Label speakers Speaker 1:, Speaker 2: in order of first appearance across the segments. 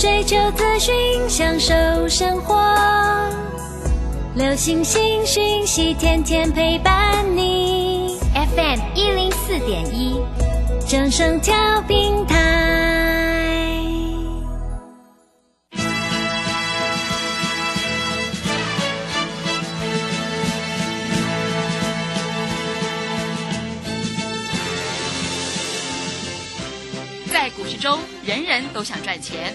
Speaker 1: 追求资讯，享受生活。流星星讯息，天天陪伴你。FM 一零四点一，掌声跳平台。
Speaker 2: 在股市中，人人都想赚钱，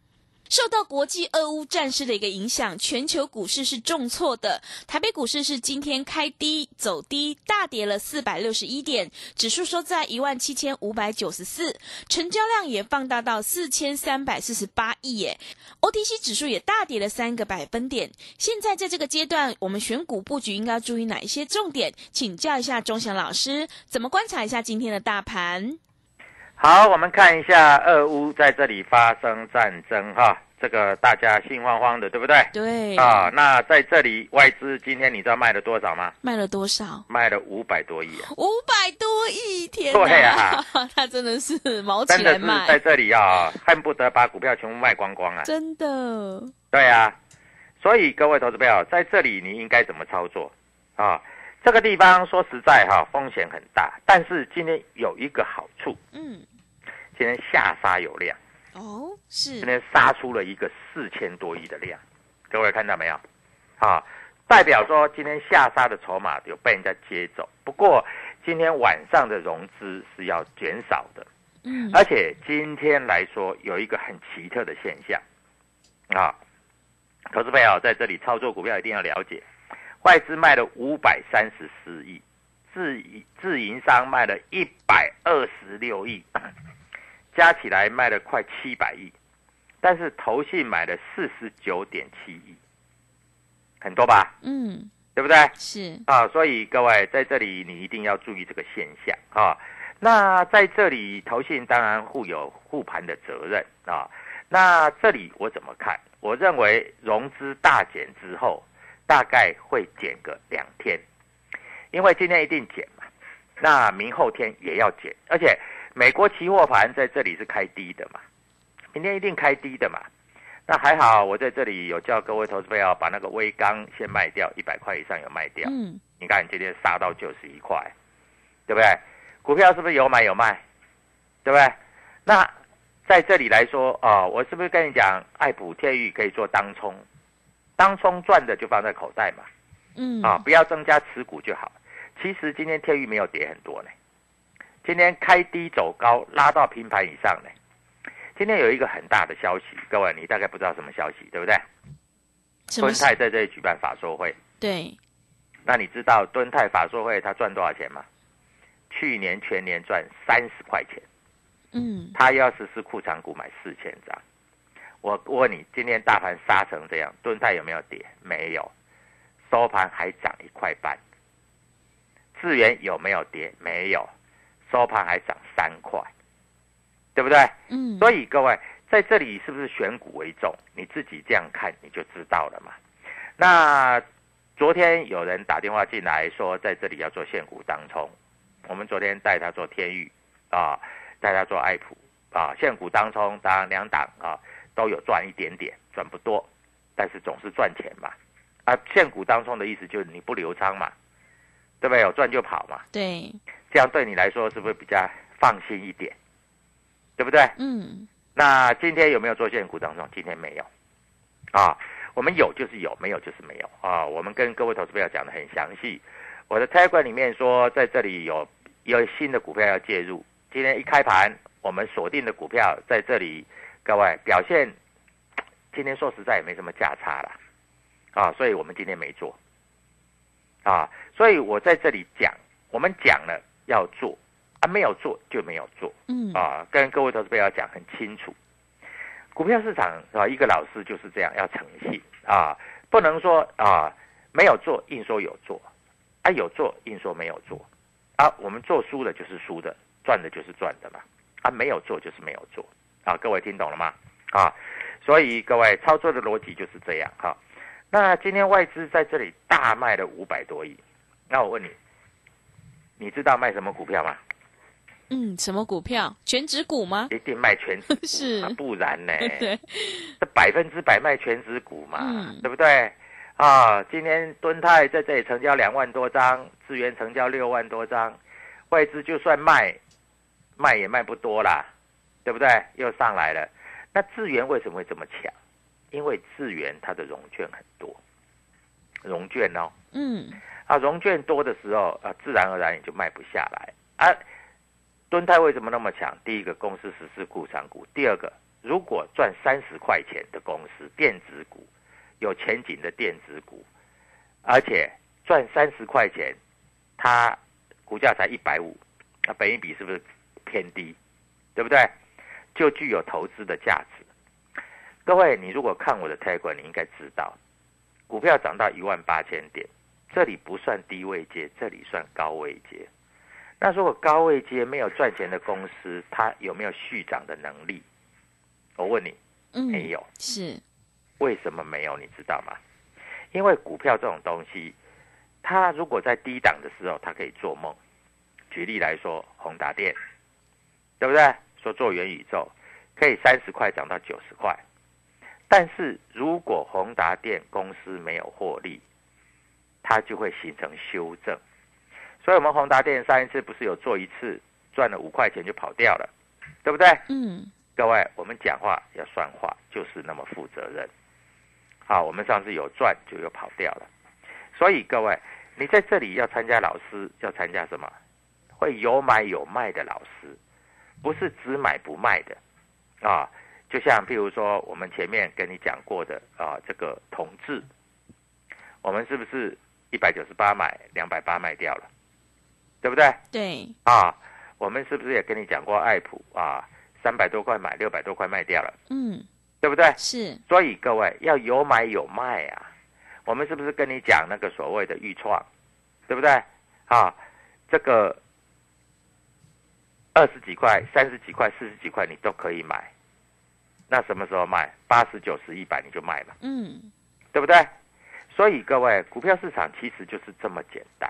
Speaker 3: 受到国际俄乌战事的一个影响，全球股市是重挫的。台北股市是今天开低走低，大跌了四百六十一点，指数收在一万七千五百九十四，成交量也放大到四千三百四十八亿耶。OTC 指数也大跌了三个百分点。现在在这个阶段，我们选股布局应该注意哪一些重点？请教一下钟祥老师，怎么观察一下今天的大盘？
Speaker 4: 好，我们看一下俄乌在这里发生战争哈，这个大家心慌慌的，对不对？
Speaker 3: 对
Speaker 4: 啊，那在这里外资今天你知道卖了多少吗？
Speaker 3: 卖了多少？
Speaker 4: 卖了五百多亿啊！
Speaker 3: 五百多亿，天
Speaker 4: 对啊，
Speaker 3: 他真的是毛
Speaker 4: 真的是
Speaker 3: 起来卖，
Speaker 4: 在这里啊，恨不得把股票全部卖光光啊！
Speaker 3: 真的，
Speaker 4: 对啊，所以各位投资朋友，在这里你应该怎么操作啊？这个地方说实在哈，风险很大，但是今天有一个好处，
Speaker 3: 嗯，
Speaker 4: 今天下杀有量。
Speaker 3: 哦，是
Speaker 4: 今，天杀出了一个四千多亿的量，各位看到没有？啊，代表说今天下杀的筹码有被人家接走。不过今天晚上的融资是要减少的，
Speaker 3: 嗯，
Speaker 4: 而且今天来说有一个很奇特的现象啊，投资朋友在这里操作股票一定要了解，外资卖了五百三十四亿，自营自营商卖了一百二十六亿。加起来卖了快七百亿，但是投信买了四十九点七亿，很多吧？
Speaker 3: 嗯，
Speaker 4: 对不对？
Speaker 3: 是，
Speaker 4: 啊，所以各位在这里你一定要注意这个现象啊。那在这里投信当然负有护盘的责任啊。那这里我怎么看？我认为融资大减之后，大概会减个两天，因为今天一定减嘛，那明后天也要减，而且。美国期货盘在这里是开低的嘛，明天一定开低的嘛。那还好，我在这里有叫各位投资朋友把那个微钢先卖掉，一百块以上有卖掉。
Speaker 3: 嗯，
Speaker 4: 你看今天杀到九十一块，对不对？股票是不是有买有卖？对不对？那在这里来说啊、我是不是跟你讲，爱普天域可以做当冲，当冲赚的就放在口袋嘛，
Speaker 3: 嗯，
Speaker 4: 啊，不要增加持股就好。其实今天天域没有跌很多呢。今天开低走高，拉到平盘以上呢。今天有一个很大的消息，各位你大概不知道什么消息，对不对？敦泰在这里举办法说会，
Speaker 3: 对，
Speaker 4: 那你知道敦泰法说会他赚多少钱吗？去年全年赚三十块钱，
Speaker 3: 嗯，
Speaker 4: 他要实施库藏股买四千张。我问你，今天大盘杀成这样，盾泰有没有跌？没有，收盘还涨一块半。智源有没有跌？没有，收盘还涨三块，对不对？
Speaker 3: 嗯，
Speaker 4: 所以各位在这里是不是选股为重？你自己这样看你就知道了嘛。那昨天有人打电话进来说，在这里要做现股当冲，我们昨天带他做天域啊，带他做爱普啊，现股当中当然两档啊都有赚一点点，赚不多，但是总是赚钱嘛。啊，现股当中的意思就是你不留仓嘛，对不对？有赚就跑嘛，
Speaker 3: 对，
Speaker 4: 这样对你来说是不是比较放心一点？对不对？
Speaker 3: 嗯，
Speaker 4: 那今天有没有做现股当中？今天没有，啊，我们有就是有，没有就是没有啊。我们跟各位投资朋友讲的很详细，我的 Telegram 里面说在这里有有新的股票要介入。今天一开盘，我们锁定的股票在这里，各位表现，今天说实在也没什么价差了，啊，所以我们今天没做，啊，所以我在这里讲，我们讲了要做，啊，没有做就没有做，
Speaker 3: 嗯，
Speaker 4: 啊，跟各位投资朋友讲很清楚，股票市场啊，一个老师就是这样，要诚信。啊，不能说啊没有做硬说有做，啊有做硬说没有做，啊我们做输的就是输的，赚的就是赚的嘛，啊没有做就是没有做，啊各位听懂了吗？啊，所以各位操作的逻辑就是这样哈。那今天外资在这里大卖了五百多亿，那我问你，你知道卖什么股票吗？
Speaker 3: 嗯，什么股票？全指股吗？
Speaker 4: 一定卖全指股
Speaker 3: 是
Speaker 4: 啊，不然呢？
Speaker 3: 对，
Speaker 4: 这百分之百卖全指股嘛，
Speaker 3: 嗯
Speaker 4: 对不对？啊，今天敦泰在这里成交两万多张，资源成交六万多张，外资就算卖，卖也卖不多啦，对不对？又上来了。那智源为什么会这么强？因为智源它的融券很多，融券哦，
Speaker 3: 嗯，
Speaker 4: 啊，融券多的时候啊，自然而然也就卖不下来啊。敦泰为什么那么强？第一个，公司实施库藏股；第二个，如果赚三十块钱的公司，电子股有前景的电子股，而且赚三十块钱，它股价才一百五，那本益比是不是偏低？对不对？就具有投资的价值。各位，你如果看我的 t a g 你应该知道，股票涨到一万八千点，这里不算低位阶，这里算高位阶。那如果高位阶没有赚钱的公司，它有没有续涨的能力？我问你，
Speaker 3: 嗯，
Speaker 4: 没有。
Speaker 3: 是，
Speaker 4: 为什么没有？你知道吗？因为股票这种东西，它如果在低档的时候，它可以做梦。举例来说，宏达电，对不对？说做元宇宙，可以三十块涨到九十块。但是如果宏达电公司没有获利，它就会形成修正。所以，我们宏达电上一次不是有做一次赚了五块钱就跑掉了，对不对？
Speaker 3: 嗯，
Speaker 4: 各位，我们讲话要算话，就是那么负责任。好，我们上次有赚就有跑掉了，所以各位，你在这里要参加老师，要参加什么？会有买有卖的老师，不是只买不卖的啊。就像譬如说，我们前面跟你讲过的啊，这个同志，我们是不是一百九十八买，两百八卖掉了，对不对？
Speaker 3: 对，
Speaker 4: 啊，我们是不是也跟你讲过爱普啊？三百多块买，六百多块卖掉了，
Speaker 3: 嗯，
Speaker 4: 对不对？
Speaker 3: 是，
Speaker 4: 所以各位要有买有卖啊。我们是不是跟你讲那个所谓的预创，对不对？啊，这个二十几块、三十几块、四十几块你都可以买。那什么时候卖？八十九十一百你就卖嘛，
Speaker 3: 嗯，
Speaker 4: 对不对？所以各位，股票市场其实就是这么简单。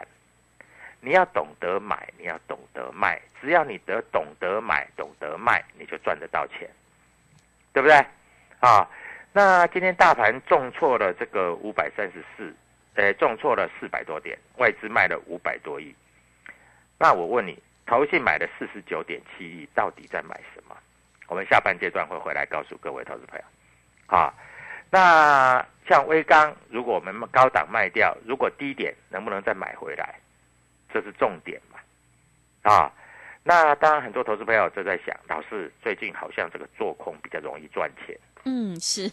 Speaker 4: 你要懂得买，你要懂得卖，只要你得懂得买、懂得卖，你就赚得到钱，对不对？啊，那今天大盘重挫了这个五百三十四，呃，重挫了四百多点，外资卖了五百多亿。那我问你，投信买了四十九点七亿，到底在买什么？我们下半阶段会回来告诉各位投资朋友。啊，那像微钢，如果我们高档卖掉，如果低点能不能再买回来？这是重点嘛？啊，那当然很多投资朋友就在想，老师最近好像这个做空比较容易赚钱。
Speaker 3: 嗯，是，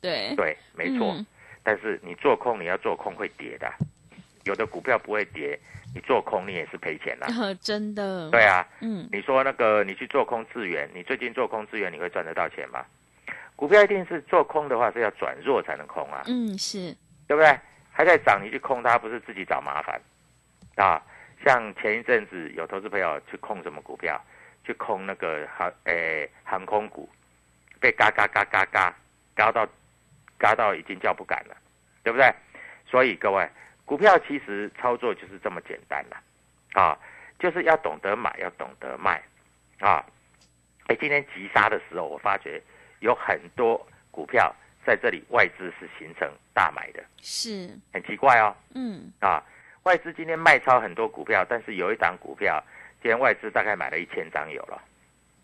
Speaker 3: 对，
Speaker 4: 对，没错。
Speaker 3: 嗯
Speaker 4: 但是你做空，你要做空会跌的，有的股票不会跌，你做空你也是赔钱的。
Speaker 3: 呃，真的，
Speaker 4: 对，啊，
Speaker 3: 嗯，
Speaker 4: 你说那个你去做空资源，你最近做空资源，你会赚得到钱吗？股票一定是做空的话是要转弱才能空啊，
Speaker 3: 嗯，是，
Speaker 4: 对不对？还在涨，你去空它，不是自己找麻烦啊？像前一阵子有投资朋友去空什么股票，去空那个航诶航空股，被嘎嘎嘎嘎嘎嘎到嘎到已经叫不敢了，对不对？所以各位，股票其实操作就是这么简单了啊，就是要懂得买，要懂得卖。啊。哎，今天急杀的时候，我发觉有很多股票在这里外资是形成大买的，
Speaker 3: 是，
Speaker 4: 很奇怪哦。
Speaker 3: 嗯，
Speaker 4: 啊，外资今天卖超很多股票，但是有一档股票，今天外资大概买了一千张有了，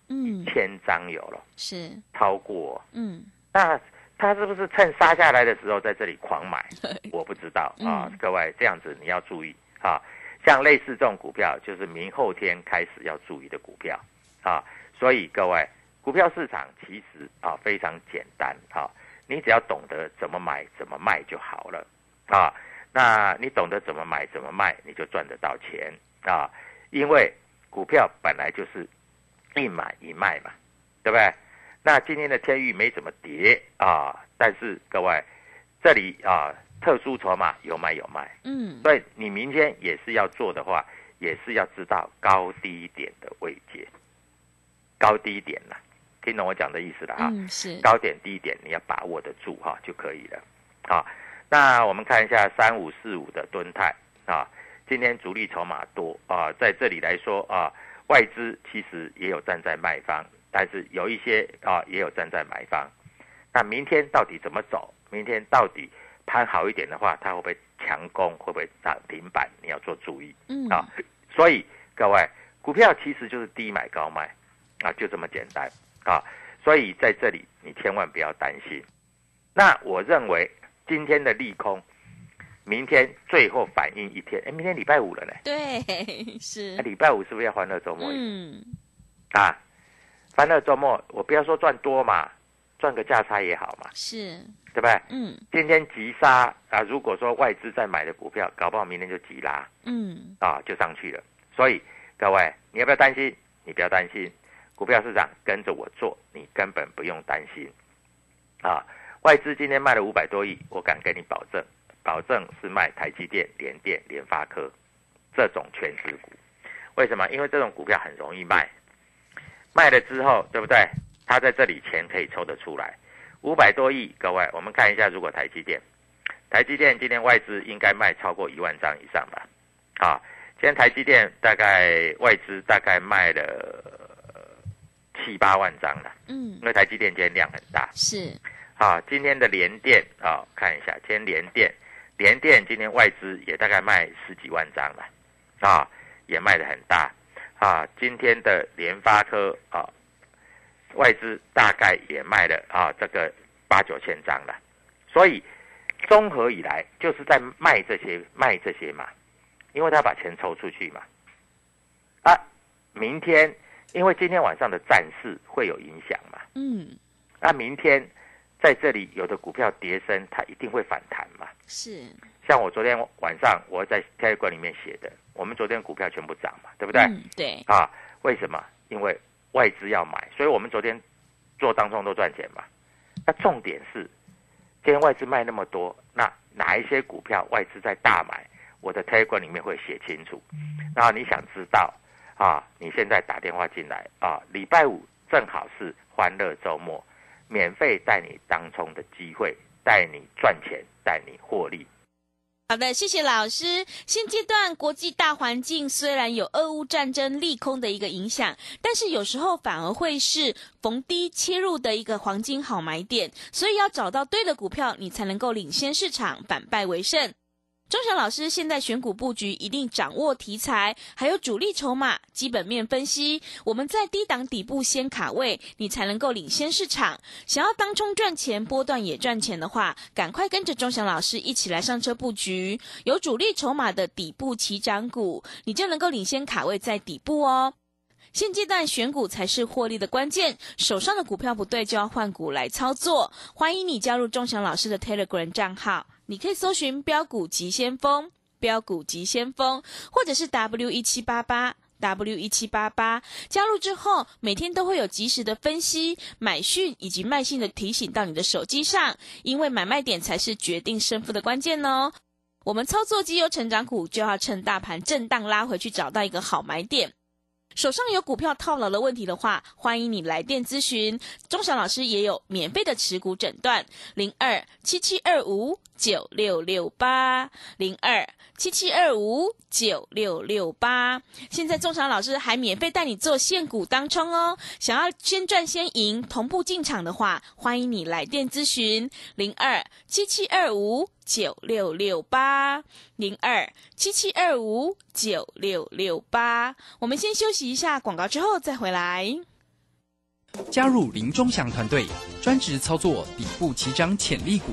Speaker 3: 嗯，
Speaker 4: 千张有了，
Speaker 3: 是，
Speaker 4: 超过。
Speaker 3: 嗯，
Speaker 4: 那他是不是趁杀下来的时候在这里狂买？我不知道啊
Speaker 3: 嗯，
Speaker 4: 各位这样子你要注意啊。像类似这种股票，就是明后天开始要注意的股票啊。所以各位，股票市场其实啊非常简单啊，你只要懂得怎么买怎么卖就好了啊。那你懂得怎么买怎么卖，你就赚得到钱啊。因为股票本来就是一买一卖嘛，对不对？那今天的天域没怎么跌啊，但是各位这里啊特殊筹码有买有卖，
Speaker 3: 嗯，
Speaker 4: 所以你明天也是要做的话，也是要知道高低点的位阶，高低点啦，听懂我讲的意思了哈？
Speaker 3: 嗯，是，
Speaker 4: 高点低点你要把握得住哈就可以了。好，那我们看一下三五四五的吨泰啊，今天主力筹码多啊，在这里来说啊，外资其实也有站在卖方，但是有一些啊也有站在买方。那明天到底怎么走？明天到底盘好一点的话，它会不会强攻？会不会涨停板？你要做注意。
Speaker 3: 嗯，
Speaker 4: 啊，所以各位，股票其实就是低买高卖啊，就这么简单啊。所以在这里你千万不要担心。那我认为今天的利空，明天最后反映一天，哎，明天礼拜五了呢，
Speaker 3: 对，是
Speaker 4: 那，礼拜五是不是要欢乐周末？
Speaker 3: 嗯，
Speaker 4: 啊，欢乐周末，我不要说赚多嘛，赚个价差也好嘛，
Speaker 3: 是，
Speaker 4: 对不对？
Speaker 3: 嗯
Speaker 4: 今天急杀啊，如果说外资在买的股票，搞不好明天就急拉。
Speaker 3: 嗯，
Speaker 4: 啊，就上去了。所以各位，你要不要担心？你不要担心，股票市场跟着我做，你根本不用担心。啊，外资今天卖了五百多亿，我敢跟你保证，保证是卖台积电、联电、联发科这种全值股。为什么？因为这种股票很容易卖，卖了之后，对不对？它在这里钱可以抽得出来，五百多亿。各位，我们看一下，如果台积电，台积电今天外资应该卖超过一万张以上吧？啊，今天台积电大概外资大概卖了呃七八万张了，
Speaker 3: 嗯
Speaker 4: 因，为台积电今天量很大。
Speaker 3: 是，
Speaker 4: 啊，今天的联电啊，看一下，今天联电，联电今天外资也大概卖十几万张了，啊，也卖的很大。啊，今天的联发科啊，外资大概也卖了啊这个八九千张了，所以综合以来就是在卖这些卖这些嘛，因为他把钱抽出去嘛。啊，明天因为今天晚上的战事会有影响嘛，
Speaker 3: 嗯，
Speaker 4: 那明天在这里有的股票跌升，它一定会反弹嘛。
Speaker 3: 是，
Speaker 4: 像我昨天晚上我在 Telegram 里面写的，我们昨天股票全部涨嘛，对不对？
Speaker 3: 嗯，对，
Speaker 4: 啊，为什么？因为外资要买，所以我们昨天做当中都赚钱嘛。那重点是，今天外资卖那么多，那哪一些股票外资在大买？我的 Telegram 里面会写清楚。然后你想知道啊？你现在打电话进来啊，礼拜五正好是欢乐周末，免费带你当冲的机会，带你赚钱，带你获利。
Speaker 3: 好的，谢谢老师。现阶段国际大环境虽然有俄乌战争利空的一个影响，但是有时候反而会是逢低切入的一个黄金好买点，所以要找到对的股票，你才能够领先市场，反败为胜。钟祥老师现在选股布局一定掌握题材，还有主力筹码、基本面分析。我们在低档底部先卡位，你才能够领先市场。想要当冲赚钱、波段也赚钱的话，赶快跟着钟祥老师一起来上车布局，有主力筹码的底部起涨股，你就能够领先卡位在底部哦。现阶段选股才是获利的关键，手上的股票不对就要换股来操作。欢迎你加入钟祥老师的 Telegram 账号，你可以搜寻“标股急先锋”、“标股急先锋”，或者是 W 一七八八。W 一七八八加入之后，每天都会有及时的分析、买讯以及卖信的提醒到你的手机上，因为买卖点才是决定胜负的关键哦。我们操作绩优成长股，就要趁大盘震荡拉回去，找到一个好买点。手上有股票套牢的问题的话，欢迎你来电咨询。钟晓老师也有免费的持股诊断，零二七七二五九六六八零二七七二五九六六八。现在钟祥老师还免费带你做现股当冲哦。想要先赚先赢，同步进场的话，欢迎你来电咨询零二七七二五九六六八零二七七二五九六六八。我们先休息一下广告，之后再回来。
Speaker 5: 加入林忠祥团队，专职操作底部起涨潜力股，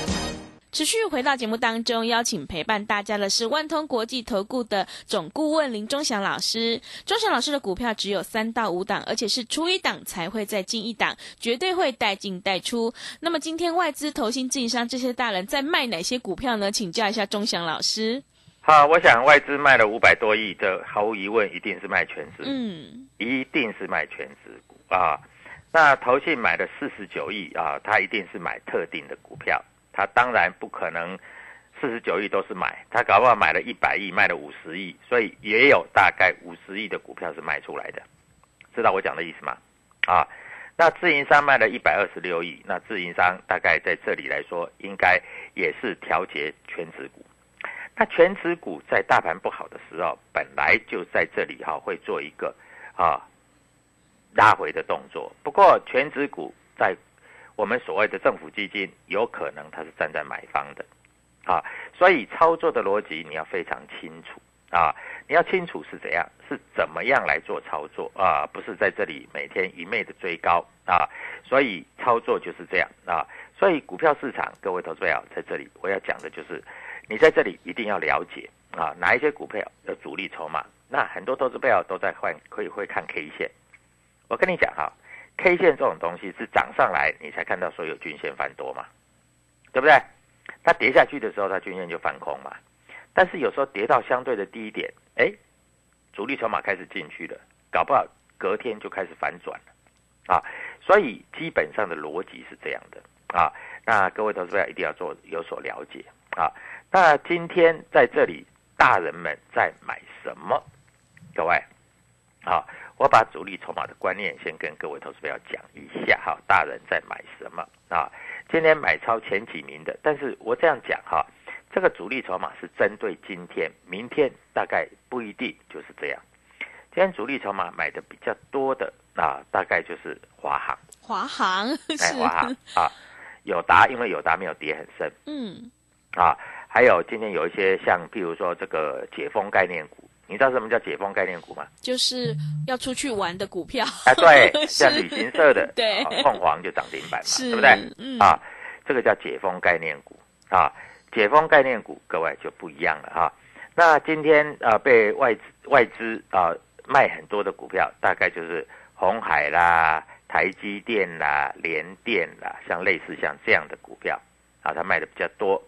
Speaker 3: 持续回到节目当中，邀请陪伴大家的是万通国际投顾的总顾问林忠祥老师。忠祥老师的股票只有三到五档，而且是出一档才会再进一档，绝对会带进带出。那么今天外资、投信、自营商这些大人在卖哪些股票呢？请教一下忠祥老师。
Speaker 4: 好，我想外资卖了五百多亿，这毫无疑问一定是卖全值，
Speaker 3: 嗯，
Speaker 4: 一定是卖全值股啊。那投信买了四十九亿啊，他一定是买特定的股票。他当然不可能四十九亿都是买，他搞不好买了一百亿，卖了五十亿，所以也有大概五十亿的股票是卖出来的，知道我讲的意思吗？啊，那自营商卖了一百二十六亿，那自营商大概在这里来说，应该也是调节全值股。那全值股在大盘不好的时候，本来就在这里哈会做一个啊拉回的动作，不过全值股在。我们所谓的政府基金，有可能它是站在买方的，啊，所以操作的逻辑你要非常清楚。啊，你要清楚是怎样，是怎么样来做操作啊，不是在这里每天一昧的追高。啊，所以操作就是这样。啊，所以股票市场，各位投资者在这里我要讲的就是，你在这里一定要了解啊，哪一些股票有主力筹码，那很多投资者都在换，可以会看 K 线，我跟你讲哈。K 线这种东西是涨上来你才看到所有均线翻多嘛，对不对？它跌下去的时候，它均线就翻空嘛。但是有时候跌到相对的低点，哎，主力筹码开始进去了，搞不好隔天就开始反转了啊。所以基本上的逻辑是这样的啊。那各位投资者一定要做有所了解啊。那今天在这里，大人们在买什么？各位，好。我把主力筹码的观念先跟各位投资友讲一下哈，大人在买什么啊？今天买超前几名的，但是我这样讲哈，这个主力筹码是针对今天，明天大概不一定就是这样。今天主力筹码买的比较多的啊，大概就是华航，
Speaker 3: 华航，
Speaker 4: 哎，华航啊，友达，因为友达没有跌很深，
Speaker 3: 嗯，
Speaker 4: 啊，还有今天有一些像，譬如说这个解封概念股。你知道什么叫解封概念股吗？
Speaker 3: 就是要出去玩的股票。
Speaker 4: 啊，对，像旅行社的，
Speaker 3: 对，
Speaker 4: 凤凰就涨停板嘛，
Speaker 3: 对
Speaker 4: 不对？嗯，啊，这个叫解封概念股啊，解封概念股，各位就不一样了哈。那今天啊，被外资外资啊卖很多的股票，大概就是红海啦、台积电啦、联电啦，像类似像这样的股票啊，它卖的比较多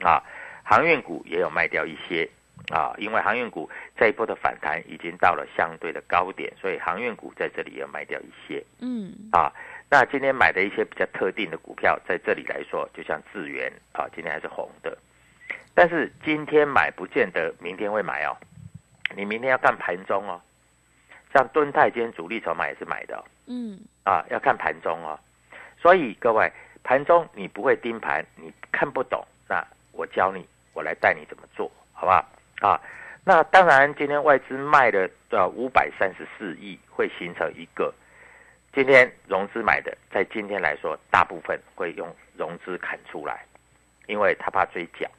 Speaker 4: 啊，航运股也有卖掉一些。啊，因为航运股这一波的反弹已经到了相对的高点，所以航运股在这里要卖掉一些。
Speaker 3: 嗯，
Speaker 4: 啊，那今天买的一些比较特定的股票，在这里来说，就像智源啊，今天还是红的。但是今天买不见得明天会买哦，你明天要看盘中哦。像敦泰今天主力筹码也是买的。
Speaker 3: 嗯，
Speaker 4: 啊，要看盘中哦。所以各位，盘中你不会盯盘，你看不懂，那我教你，我来带你怎么做，好不好？啊，那当然，今天外资卖了呃五百三十四亿，会形成一个今天融资买的，在今天来说，大部分会用融资砍出来，因为他怕追缴，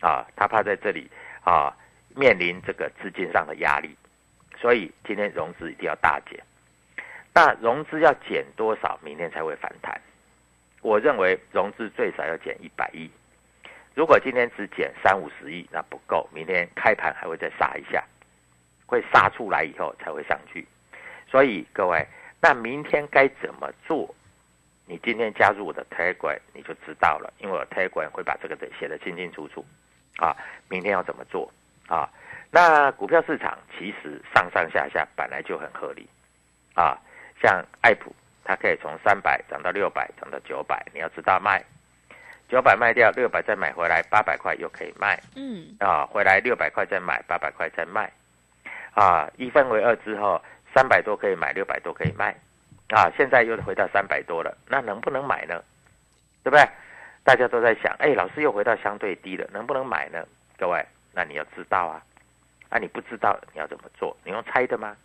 Speaker 4: 啊，他怕在这里啊面临这个资金上的压力，所以今天融资一定要大减。那融资要减多少，明天才会反弹？我认为融资最少要减一百亿。如果今天只减三五十亿，那不够，明天开盘还会再杀一下，会杀出来以后才会上去。所以各位，那明天该怎么做？你今天加入我的 Telegram，你就知道了，因为我 Telegram 会把这个的写得清清楚楚，啊，明天要怎么做啊？那股票市场其实上上下下本来就很合理，啊，像爱普，它可以从三百涨到六百，涨到九百，你要知道卖，九百卖掉，六百再买回来，八百块又可以卖，
Speaker 3: 嗯，
Speaker 4: 啊，回来六百块再买，八百块再卖，啊，一分为二之后，三百多可以买，六百多可以卖，啊，现在又回到三百多了，那能不能买呢？对不对？大家都在想，哎，老师又回到相对低了，能不能买呢？各位，那你要知道啊，啊，你不知道你要怎么做？你用猜的吗？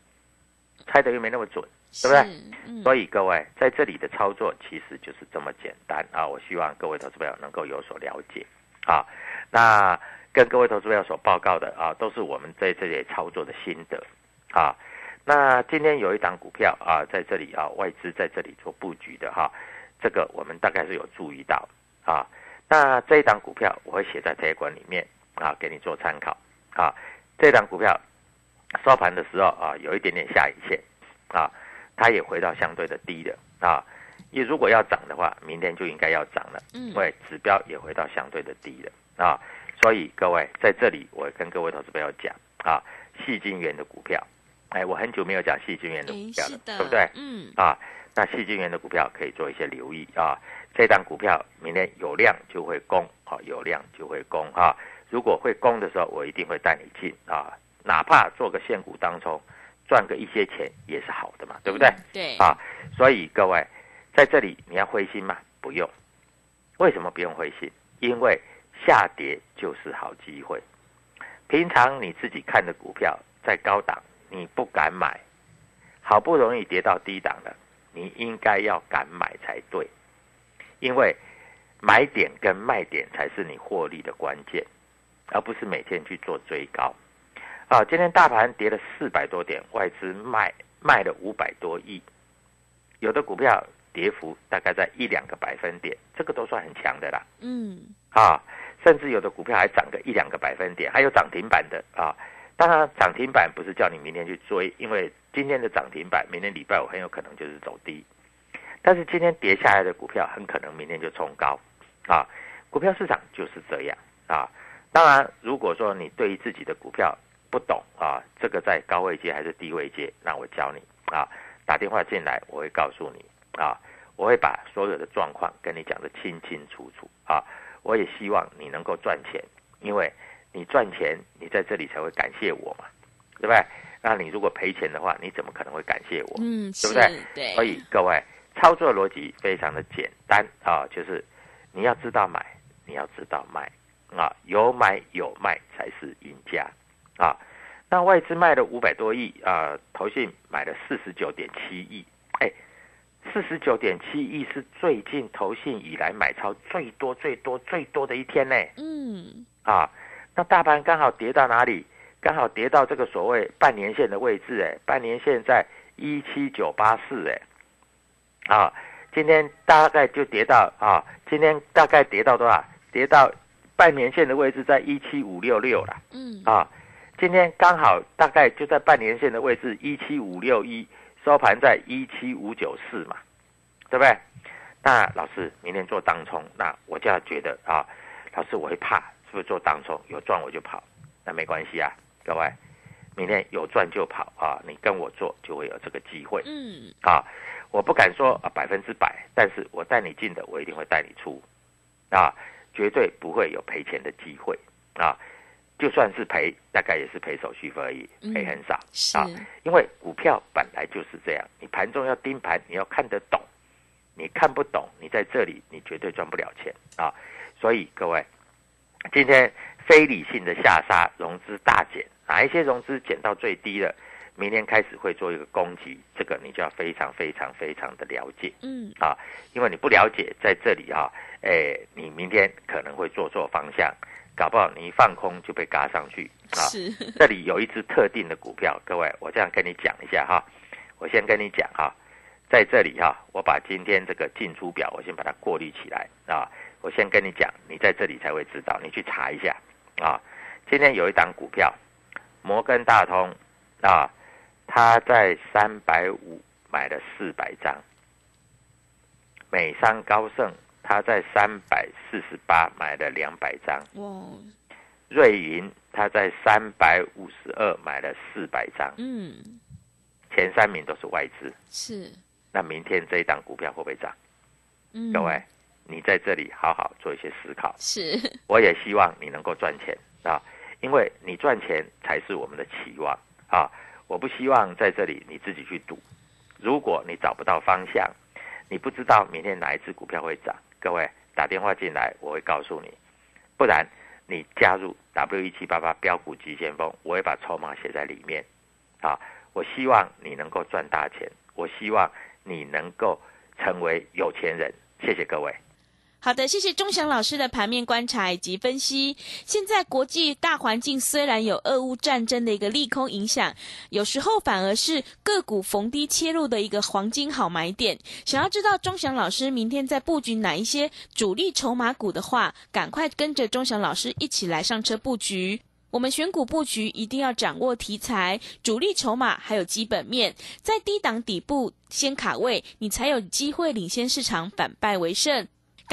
Speaker 4: 猜的又没那么准，对不对？所以各位在这里的操作其实就是这么简单啊！我希望各位投资朋友能够有所了解啊。那跟各位投资朋友所报告的啊，都是我们在这里操作的心得啊。那今天有一档股票啊，在这里啊，外资在这里做布局的哈、这个我们大概是有注意到啊。那这一档股票我会写在推管里面啊，给你做参考啊。这档股票收盘的时候啊，有一点点下影线啊。它也回到相对的低的啊。你如果要涨的话，明天就应该要涨了，
Speaker 3: 嗯
Speaker 4: 因为指标也回到相对的低了啊。所以各位在这里，我跟各位投资朋友讲啊，细晶元的股票，哎，我很久没有讲细晶元的股，票了，对不对？
Speaker 3: 嗯，
Speaker 4: 啊，那细晶元的股票可以做一些留意啊。这档股票明天有量就会攻，好、有量就会攻哈、如果会攻的时候，我一定会带你进啊，哪怕做个现股当中赚个一些钱也是好的嘛，对不对？
Speaker 3: 嗯对，
Speaker 4: 啊，所以各位在这里你要灰心吗？不用。为什么不用灰心？因为下跌就是好机会。平常你自己看的股票在高档，你不敢买，好不容易跌到低档了，你应该要敢买才对，因为买点跟卖点才是你获利的关键，而不是每天去做追高。啊，今天大盘跌了四百多点，外资卖卖了五百多亿，有的股票跌幅大概在一两个百分点，这个都算很强的啦。
Speaker 3: 嗯，
Speaker 4: 啊，甚至有的股票还涨个一两个百分点，还有涨停板的啊。当然，涨停板不是叫你明天去追，因为今天的涨停板，明天礼拜五很有可能就是走低。但是今天跌下来的股票，很可能明天就冲高啊。股票市场就是这样啊。当然，如果说你对于自己的股票不懂啊，这个在高位阶还是低位阶，那我教你啊，打电话进来，我会告诉你啊，我会把所有的状况跟你讲得清清楚楚啊。我也希望你能够赚钱，因为你赚钱，你在这里才会感谢我嘛，对不对？那你如果赔钱的话，你怎么可能会感谢我？
Speaker 3: 嗯，
Speaker 4: 对不对所以各位操作逻辑非常的简单啊，就是你要知道买，你要知道卖啊，有买有卖才是赢家啊。那外资卖了五百多亿啊，投信买了四十九点七亿，哎，四十九点七亿是最近投信以来买超最多最多最多的一天呢
Speaker 3: 嗯，
Speaker 4: 啊。那大盘刚好跌到哪里？刚好跌到这个所谓半年线的位置，哎，半年线在一七九八四，哎，啊，今天大概就跌到啊，今天大概跌到多少？跌到半年线的位置在一七五六六了，
Speaker 3: 嗯，
Speaker 4: 啊，今天刚好大概就在半年线的位置一七五六一，收盘在一七五九四嘛，对不对？那老师明天做当冲，那我就要觉得啊，老师我会怕，是不是做当冲有赚我就跑？那没关系啊，各位，明天有赚就跑啊，你跟我做就会有这个机会
Speaker 3: 嗯，
Speaker 4: 啊。我不敢说啊百分之百，但是我带你进的，我一定会带你出啊，绝对不会有赔钱的机会啊。就算是赔，大概也是赔手续费而已，
Speaker 3: 嗯
Speaker 4: 赔很少。
Speaker 3: 是，
Speaker 4: 啊因为股票本来就是这样，你盘中要盯盘，你要看得懂，你看不懂，你在这里你绝对赚不了钱啊！所以各位，今天非理性的下杀，融资大减，哪一些融资减到最低了？明天开始会做一个攻击，这个你就要非常非常非常的了解
Speaker 3: 嗯，
Speaker 4: 啊，因为你不了解，在这里啊，诶，你明天可能会做错方向，搞不好你一放空就被嘎上去啊。
Speaker 3: 是，
Speaker 4: 这里有一只特定的股票，各位，我这样跟你讲一下哈。我先跟你讲哈，在这里哈，我把今天这个进出表，我先把它过滤起来啊。我先跟你讲，你在这里才会知道，你去查一下啊。今天有一档股票，摩根大通啊，他在三百五买了四百张，美商高盛他在三百四十八买了两百张，
Speaker 3: 哇，
Speaker 4: 瑞银他在三百五十二买了四百张，
Speaker 3: 嗯，
Speaker 4: 前三名都是外资。
Speaker 3: 是，
Speaker 4: 那明天这一档股票会不会涨？
Speaker 3: 嗯，
Speaker 4: 各位，你在这里好好做一些思考。
Speaker 3: 是，
Speaker 4: 我也希望你能够赚钱啊，因为你赚钱才是我们的期望啊。我不希望在这里你自己去赌。如果你找不到方向，你不知道明天哪一只股票会涨，各位打电话进来，我会告诉你。不然你加入 W 一七八八标股急先锋，我会把筹码写在里面啊。我希望你能够赚大钱，我希望你能够成为有钱人。谢谢各位。
Speaker 3: 好的，谢谢钟祥老师的盘面观察以及分析。现在国际大环境虽然有俄乌战争的一个利空影响，有时候反而是个股逢低切入的一个黄金好买点。想要知道钟祥老师明天在布局哪一些主力筹码股的话，赶快跟着钟祥老师一起来上车布局。我们选股布局一定要掌握题材、主力筹码，还有基本面，在低档底部先卡位，你才有机会领先市场，反败为胜。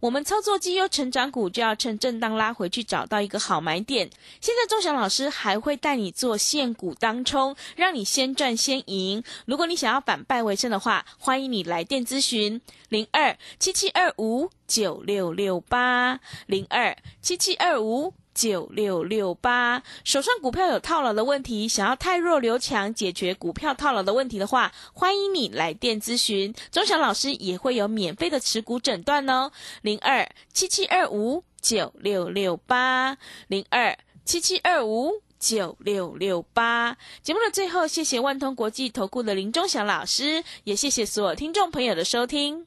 Speaker 3: 我们操作绩优成长股，就要趁震荡拉回去找到一个好买点。现在钟祥老师还会带你做现股当冲，让你先赚先赢。如果你想要反败为胜的话，欢迎你来电咨询零二七七二五九六六八零二七七二五。九六六八，手上股票有套牢的问题，想要太弱留强，解决股票套牢的问题的话，欢迎你来电咨询，钟祥老师也会有免费的持股诊断哦，零二七七二五九六六八，零二七七二五九六六八。节目的最后，谢谢万通国际投顾的林钟祥老师，也谢谢所有听众朋友的收听。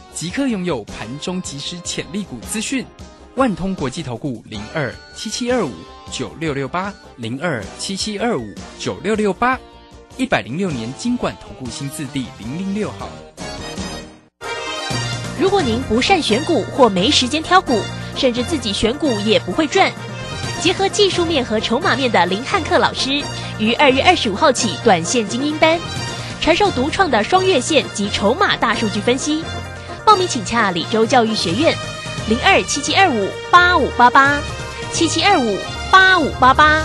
Speaker 5: 即刻拥有盘中即时潜力股资讯，万通国际投顾零二七七二五九六六八零二七七二五九六六八，一百零六年经管投顾新字第零零六号。
Speaker 6: 如果您不善选股或没时间挑股，甚至自己选股也不会赚，结合技术面和筹码面的林汉克老师，于二月二十五号起短线精英班，传授独创的双月线及筹码大数据分析。报名请洽李州教育学院，零二七七二五八五八八，七七二五八五八八。